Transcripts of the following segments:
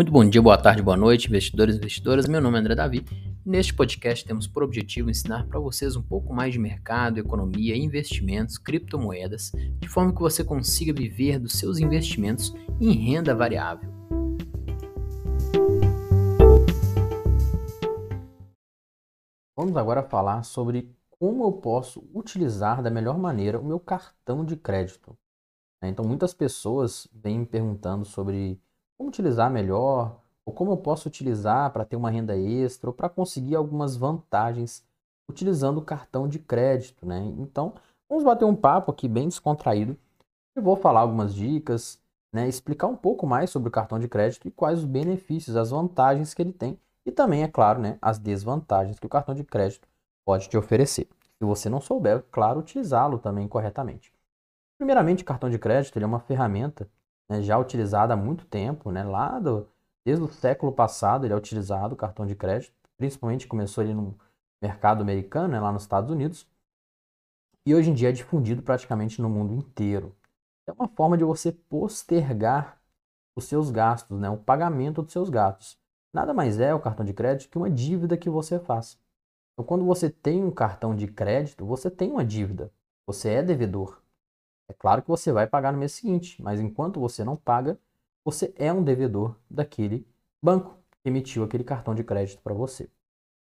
Muito bom dia, boa tarde, boa noite, investidores e investidoras. Meu nome é André Davi. Neste podcast temos por objetivo ensinar para vocês um pouco mais de mercado, economia, investimentos, criptomoedas, de forma que você consiga viver dos seus investimentos em renda variável. Vamos agora falar sobre como eu posso utilizar da melhor maneira o meu cartão de crédito. Então, muitas pessoas vêm me perguntando sobre como utilizar melhor, ou como eu posso utilizar para ter uma renda extra, ou para conseguir algumas vantagens utilizando o cartão de crédito, né? Então, vamos bater um papo aqui bem descontraído. Eu vou falar algumas dicas, né, explicar um pouco mais sobre o cartão de crédito e quais os benefícios, as vantagens que ele tem e também, é claro, né, as desvantagens que o cartão de crédito pode te oferecer. Se você não souber, claro, utilizá-lo também corretamente. Primeiramente, o cartão de crédito é uma ferramenta né, já utilizada há muito tempo, né, lá do, desde o século passado ele é utilizado, o cartão de crédito, principalmente começou ali no mercado americano, né, lá nos Estados Unidos, e hoje em dia é difundido praticamente no mundo inteiro. É uma forma de você postergar os seus gastos, né, o pagamento dos seus gastos. Nada mais é o cartão de crédito que uma dívida que você faz. Então, quando você tem um cartão de crédito, você tem uma dívida, você é devedor. É claro que você vai pagar no mês seguinte, mas enquanto você não paga, você é um devedor daquele banco que emitiu aquele cartão de crédito para você.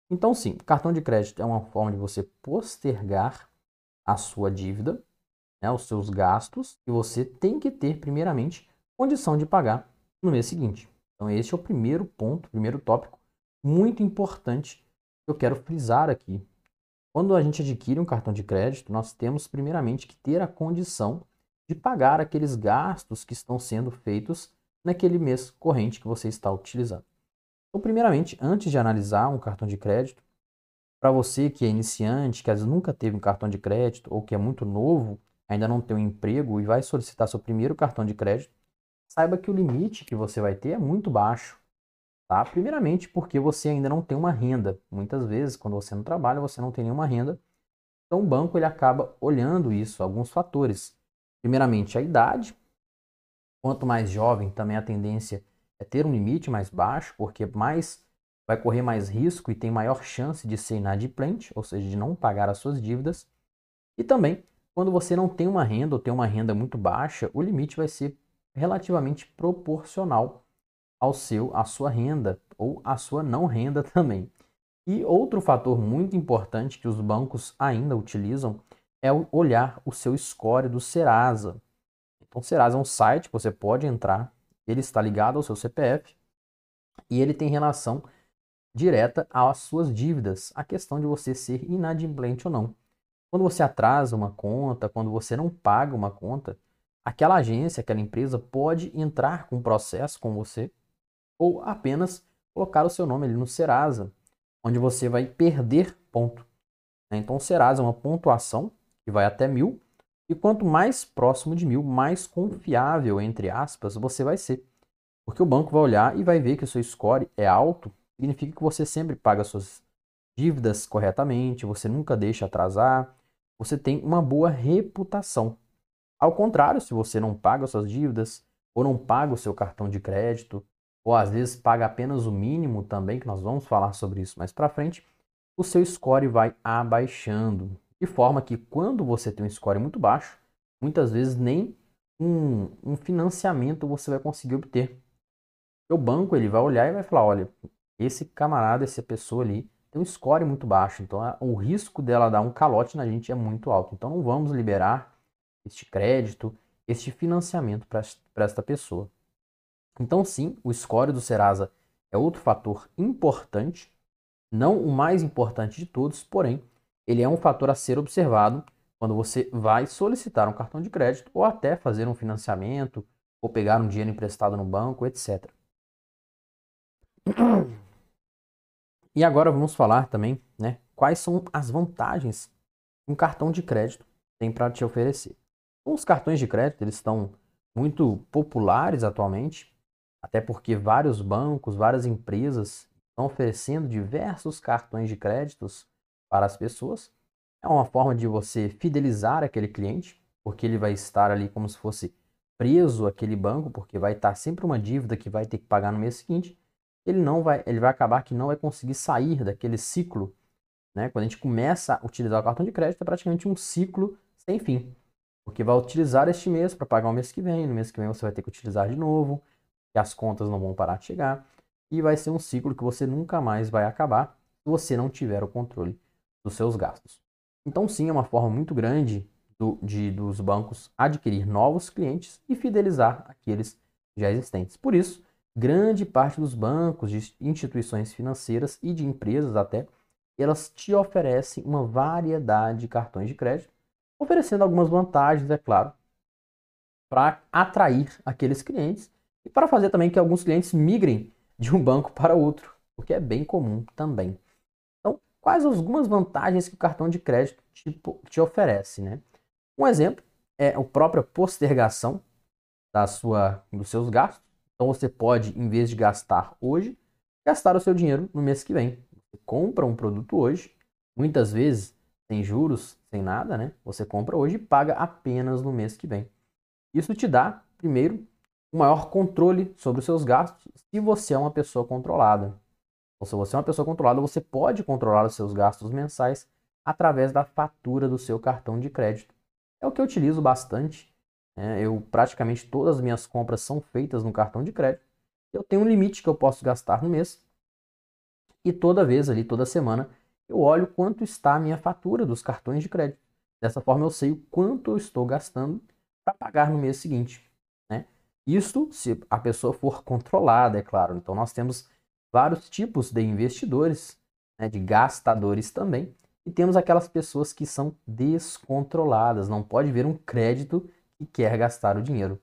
Então, sim, cartão de crédito é uma forma de você postergar a sua dívida, né, os seus gastos, e você tem que ter, primeiramente, condição de pagar no mês seguinte. Então, esse é o primeiro ponto, primeiro tópico muito importante que eu quero frisar aqui quando a gente adquire um cartão de crédito, nós temos primeiramente que ter a condição de pagar aqueles gastos que estão sendo feitos naquele mês corrente que você está utilizando. Então, primeiramente, antes de analisar um cartão de crédito, para você que é iniciante, que às vezes nunca teve um cartão de crédito ou que é muito novo, ainda não tem um emprego e vai solicitar seu primeiro cartão de crédito, saiba que o limite que você vai ter é muito baixo. Tá? Primeiramente, porque você ainda não tem uma renda. Muitas vezes, quando você não trabalha, você não tem nenhuma renda. Então, o banco ele acaba olhando isso, alguns fatores. Primeiramente, a idade. Quanto mais jovem, também a tendência é ter um limite mais baixo, porque mais vai correr mais risco e tem maior chance de ser inadimplente, ou seja, de não pagar as suas dívidas. E também, quando você não tem uma renda ou tem uma renda muito baixa, o limite vai ser relativamente proporcional ao seu, à sua renda ou à sua não renda também. E outro fator muito importante que os bancos ainda utilizam é olhar o seu score do Serasa. Então, o Serasa é um site que você pode entrar, ele está ligado ao seu CPF e ele tem relação direta às suas dívidas, a questão de você ser inadimplente ou não. Quando você atrasa uma conta, quando você não paga uma conta, aquela agência, aquela empresa pode entrar com um processo com você ou apenas colocar o seu nome ali no Serasa, onde você vai perder ponto. Né? Então, o Serasa é uma pontuação que vai até mil, e quanto mais próximo de mil, mais confiável, entre aspas, você vai ser. Porque o banco vai olhar e vai ver que o seu score é alto, significa que você sempre paga suas dívidas corretamente, você nunca deixa atrasar, você tem uma boa reputação. Ao contrário, se você não paga suas dívidas ou não paga o seu cartão de crédito, ou às vezes paga apenas o mínimo também, que nós vamos falar sobre isso mais para frente, o seu score vai abaixando. De forma que quando você tem um score muito baixo, muitas vezes nem um, um financiamento você vai conseguir obter. O banco ele vai olhar e vai falar, olha, esse camarada, essa pessoa ali tem um score muito baixo, então o risco dela dar um calote na gente é muito alto. Então não vamos liberar este crédito, este financiamento para esta pessoa. Então, sim, o score do Serasa é outro fator importante, não o mais importante de todos, porém, ele é um fator a ser observado quando você vai solicitar um cartão de crédito ou até fazer um financiamento ou pegar um dinheiro emprestado no banco, etc. E agora vamos falar também, né, quais são as vantagens que um cartão de crédito tem para te oferecer. Os cartões de crédito eles estão muito populares atualmente até porque vários bancos, várias empresas estão oferecendo diversos cartões de créditos para as pessoas. É uma forma de você fidelizar aquele cliente, porque ele vai estar ali como se fosse preso àquele banco, porque vai estar sempre uma dívida que vai ter que pagar no mês seguinte, ele não vai, ele vai acabar que não vai conseguir sair daquele ciclo, né? Quando a gente começa a utilizar o cartão de crédito, é praticamente um ciclo sem fim, porque vai utilizar este mês para pagar o mês que vem, no mês que vem você vai ter que utilizar de novo, que as contas não vão parar de chegar, e vai ser um ciclo que você nunca mais vai acabar se você não tiver o controle dos seus gastos. Então, sim, é uma forma muito grande do, de, dos bancos adquirir novos clientes e fidelizar aqueles já existentes. Por isso, grande parte dos bancos, de instituições financeiras e de empresas até, elas te oferecem uma variedade de cartões de crédito, oferecendo algumas vantagens, é claro, para atrair aqueles clientes e para fazer também que alguns clientes migrem de um banco para outro, o que é bem comum também. Então, quais algumas vantagens que o cartão de crédito te, te oferece, né? Um exemplo é a própria postergação da sua, dos seus gastos. Então você pode, em vez de gastar hoje, gastar o seu dinheiro no mês que vem. Você compra um produto hoje, muitas vezes sem juros, sem nada, né? Você compra hoje e paga apenas no mês que vem. Isso te dá, primeiro, um maior controle sobre os seus gastos se você é uma pessoa controlada. Ou se você é uma pessoa controlada, você pode controlar os seus gastos mensais através da fatura do seu cartão de crédito. É o que eu utilizo bastante. Né? Eu praticamente todas as minhas compras são feitas no cartão de crédito. Eu tenho um limite que eu posso gastar no mês. E toda vez ali, toda semana, eu olho quanto está a minha fatura dos cartões de crédito. Dessa forma eu sei o quanto eu estou gastando para pagar no mês seguinte. Isso se a pessoa for controlada, é claro. Então nós temos vários tipos de investidores, né, de gastadores também. E temos aquelas pessoas que são descontroladas, não pode ver um crédito e quer gastar o dinheiro.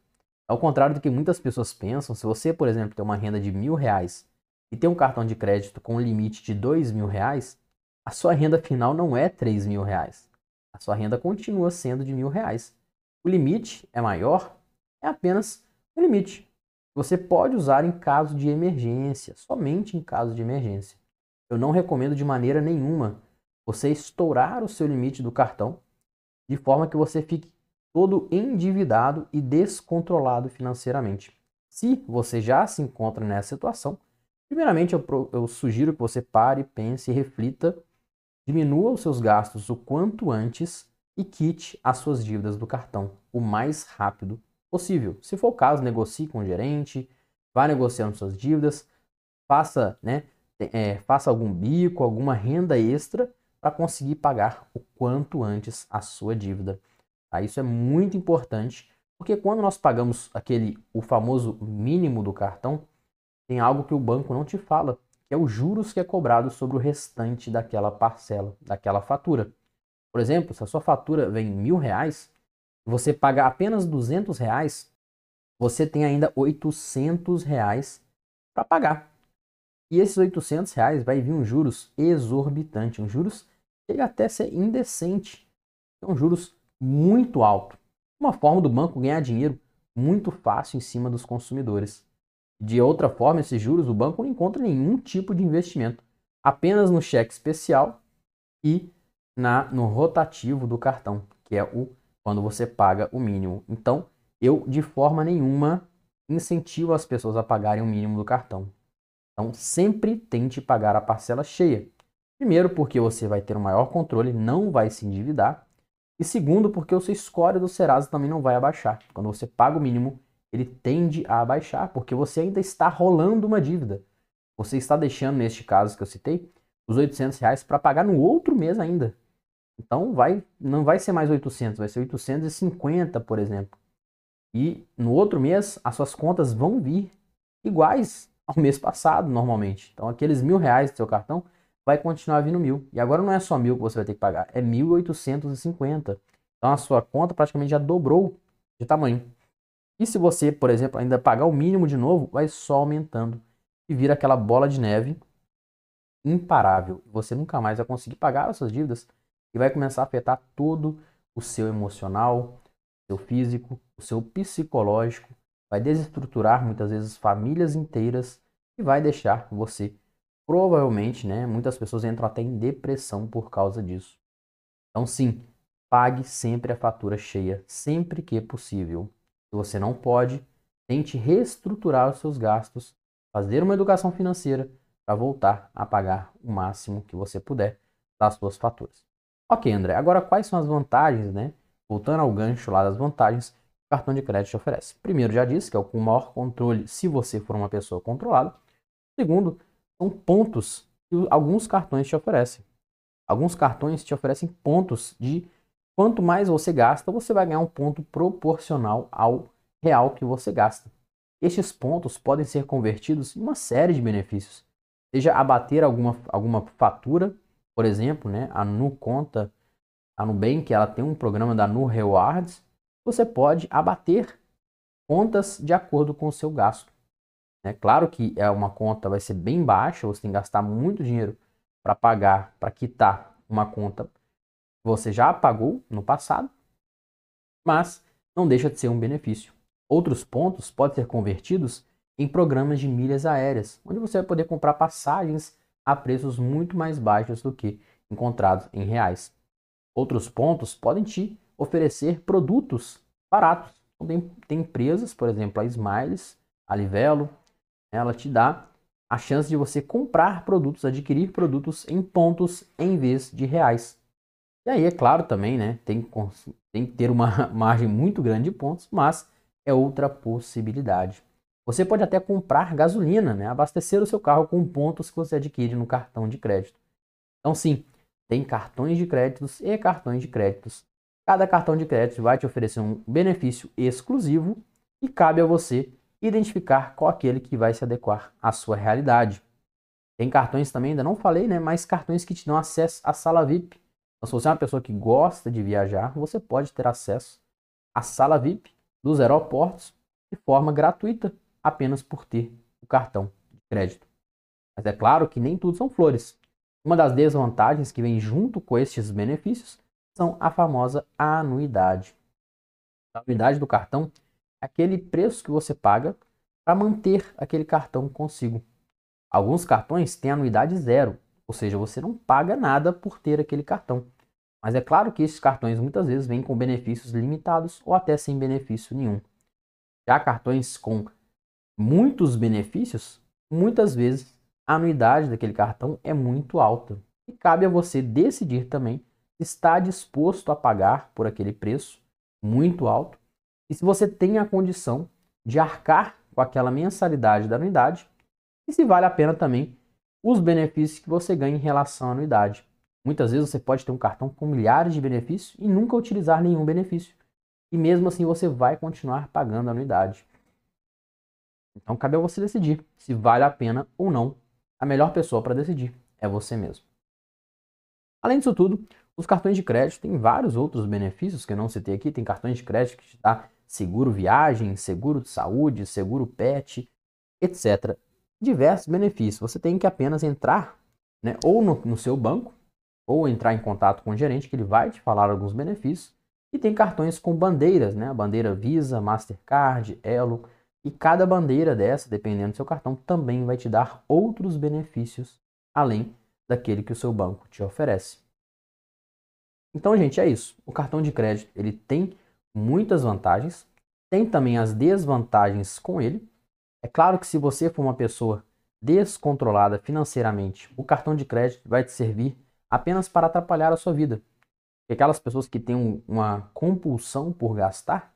Ao contrário do que muitas pessoas pensam, se você, por exemplo, tem uma renda de mil reais e tem um cartão de crédito com um limite de dois mil reais, a sua renda final não é três mil reais. A sua renda continua sendo de mil reais. O limite é maior, é apenas limite. Você pode usar em caso de emergência, somente em caso de emergência. Eu não recomendo de maneira nenhuma você estourar o seu limite do cartão de forma que você fique todo endividado e descontrolado financeiramente. Se você já se encontra nessa situação, primeiramente eu, eu sugiro que você pare, pense e reflita, diminua os seus gastos o quanto antes e quite as suas dívidas do cartão o mais rápido possível. Se for o caso, negocie com o gerente, vá negociando suas dívidas, faça, né, é, faça algum bico, alguma renda extra para conseguir pagar o quanto antes a sua dívida. Tá? Isso é muito importante, porque quando nós pagamos aquele o famoso mínimo do cartão, tem algo que o banco não te fala, que é os juros que é cobrado sobre o restante daquela parcela, daquela fatura. Por exemplo, se a sua fatura vem mil reais, você paga apenas duzentos reais, você tem ainda 800 reais para pagar. E esses 800 reais vai vir um juros exorbitante, um juros chega até ser indecente. São juros muito altos. Uma forma do banco ganhar dinheiro muito fácil em cima dos consumidores. De outra forma, esses juros o banco não encontra nenhum tipo de investimento, apenas no cheque especial e na no rotativo do cartão, que é o quando você paga o mínimo. Então, eu de forma nenhuma incentivo as pessoas a pagarem o mínimo do cartão. Então, sempre tente pagar a parcela cheia. Primeiro, porque você vai ter um maior controle, não vai se endividar. E segundo, porque o seu score do Serasa também não vai abaixar. Quando você paga o mínimo, ele tende a abaixar, porque você ainda está rolando uma dívida. Você está deixando, neste caso que eu citei, os 800 reais para pagar no outro mês ainda. Então vai, não vai ser mais 800, vai ser 850, por exemplo. E no outro mês, as suas contas vão vir iguais ao mês passado, normalmente. Então aqueles mil reais do seu cartão vai continuar vindo mil. E agora não é só mil que você vai ter que pagar, é 1.850. Então a sua conta praticamente já dobrou de tamanho. E se você, por exemplo, ainda pagar o mínimo de novo, vai só aumentando e vira aquela bola de neve imparável. Você nunca mais vai conseguir pagar as suas dívidas e vai começar a afetar todo o seu emocional, seu físico, o seu psicológico, vai desestruturar muitas vezes famílias inteiras e vai deixar você Provavelmente, né, muitas pessoas entram até em depressão por causa disso. Então, sim, pague sempre a fatura cheia, sempre que possível. Se você não pode, tente reestruturar os seus gastos, fazer uma educação financeira para voltar a pagar o máximo que você puder das suas faturas. Ok, André, agora quais são as vantagens, né? Voltando ao gancho lá das vantagens que o cartão de crédito te oferece. Primeiro, já disse que é o com maior controle se você for uma pessoa controlada. Segundo, são pontos que alguns cartões te oferecem. Alguns cartões te oferecem pontos de quanto mais você gasta, você vai ganhar um ponto proporcional ao real que você gasta. Estes pontos podem ser convertidos em uma série de benefícios, seja abater alguma, alguma fatura, por exemplo, né, a Nu Conta, a Nubank, ela tem um programa da Nu Rewards, você pode abater contas de acordo com o seu gasto. É claro que é uma conta vai ser bem baixa, você tem que gastar muito dinheiro para pagar, para quitar uma conta que você já pagou no passado, mas não deixa de ser um benefício. Outros pontos podem ser convertidos em programas de milhas aéreas, onde você vai poder comprar passagens a preços muito mais baixos do que encontrados em reais. Outros pontos podem te oferecer produtos baratos. Então, tem, tem empresas, por exemplo, a Smiles, a Livelo, ela te dá a chance de você comprar produtos, adquirir produtos em pontos em vez de reais. E aí, é claro também, né, tem, tem que ter uma margem muito grande de pontos, mas é outra possibilidade. Você pode até comprar gasolina, né? abastecer o seu carro com pontos que você adquire no cartão de crédito. Então, sim, tem cartões de créditos e cartões de créditos. Cada cartão de crédito vai te oferecer um benefício exclusivo e cabe a você identificar qual aquele que vai se adequar à sua realidade. Tem cartões também, ainda não falei, né? Mas cartões que te dão acesso à sala VIP. Então, se você é uma pessoa que gosta de viajar, você pode ter acesso à sala VIP dos aeroportos de forma gratuita, apenas por ter o cartão de crédito. Mas é claro que nem tudo são flores. Uma das desvantagens que vem junto com estes benefícios são a famosa anuidade. A anuidade do cartão é aquele preço que você paga para manter aquele cartão consigo. Alguns cartões têm anuidade zero, ou seja, você não paga nada por ter aquele cartão. Mas é claro que esses cartões muitas vezes vêm com benefícios limitados ou até sem benefício nenhum. Já cartões com muitos benefícios, muitas vezes a anuidade daquele cartão é muito alta. E cabe a você decidir também se está disposto a pagar por aquele preço muito alto e se você tem a condição de arcar com aquela mensalidade da anuidade e se vale a pena também os benefícios que você ganha em relação à anuidade. Muitas vezes você pode ter um cartão com milhares de benefícios e nunca utilizar nenhum benefício. E mesmo assim você vai continuar pagando a anuidade. Então cabe a você decidir se vale a pena ou não. A melhor pessoa para decidir é você mesmo. Além disso tudo, os cartões de crédito têm vários outros benefícios que eu não citei aqui. Tem cartões de crédito que te dá seguro viagem, seguro de saúde, seguro pet, etc. Diversos benefícios. Você tem que apenas entrar né, ou no, no seu banco ou entrar em contato com o gerente que ele vai te falar alguns benefícios. E tem cartões com bandeiras, né? A bandeira Visa, Mastercard, Elo. E cada bandeira dessa, dependendo do seu cartão, também vai te dar outros benefícios além daquele que o seu banco te oferece. Então, gente, é isso. O cartão de crédito ele tem muitas vantagens, tem também as desvantagens com ele. É claro que se você for uma pessoa descontrolada financeiramente, o cartão de crédito vai te servir apenas para atrapalhar a sua vida. E aquelas pessoas que têm uma compulsão por gastar,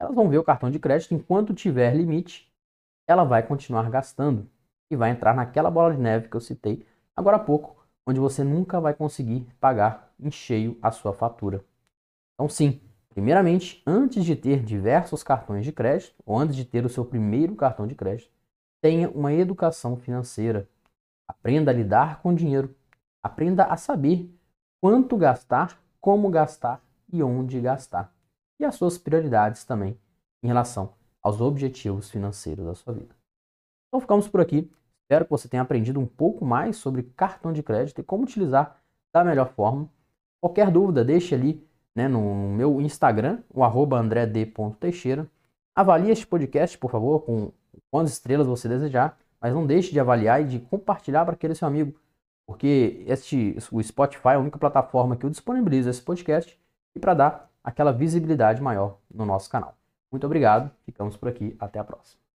elas vão ver o cartão de crédito, enquanto tiver limite, ela vai continuar gastando e vai entrar naquela bola de neve que eu citei agora há pouco, onde você nunca vai conseguir pagar em cheio a sua fatura. Então, sim, primeiramente, antes de ter diversos cartões de crédito, ou antes de ter o seu primeiro cartão de crédito, tenha uma educação financeira. Aprenda a lidar com dinheiro Aprenda a saber quanto gastar, como gastar e onde gastar. E as suas prioridades também em relação aos objetivos financeiros da sua vida. Então ficamos por aqui. Espero que você tenha aprendido um pouco mais sobre cartão de crédito e como utilizar da melhor forma. Qualquer dúvida, deixe ali né, no meu Instagram, o andred.teixeira. Avalie este podcast, por favor, com quantas estrelas você desejar, mas não deixe de avaliar e de compartilhar para aquele seu amigo porque este, o Spotify é a única plataforma que eu disponibilizo esse podcast e para dar aquela visibilidade maior no nosso canal. Muito obrigado, ficamos por aqui, até a próxima.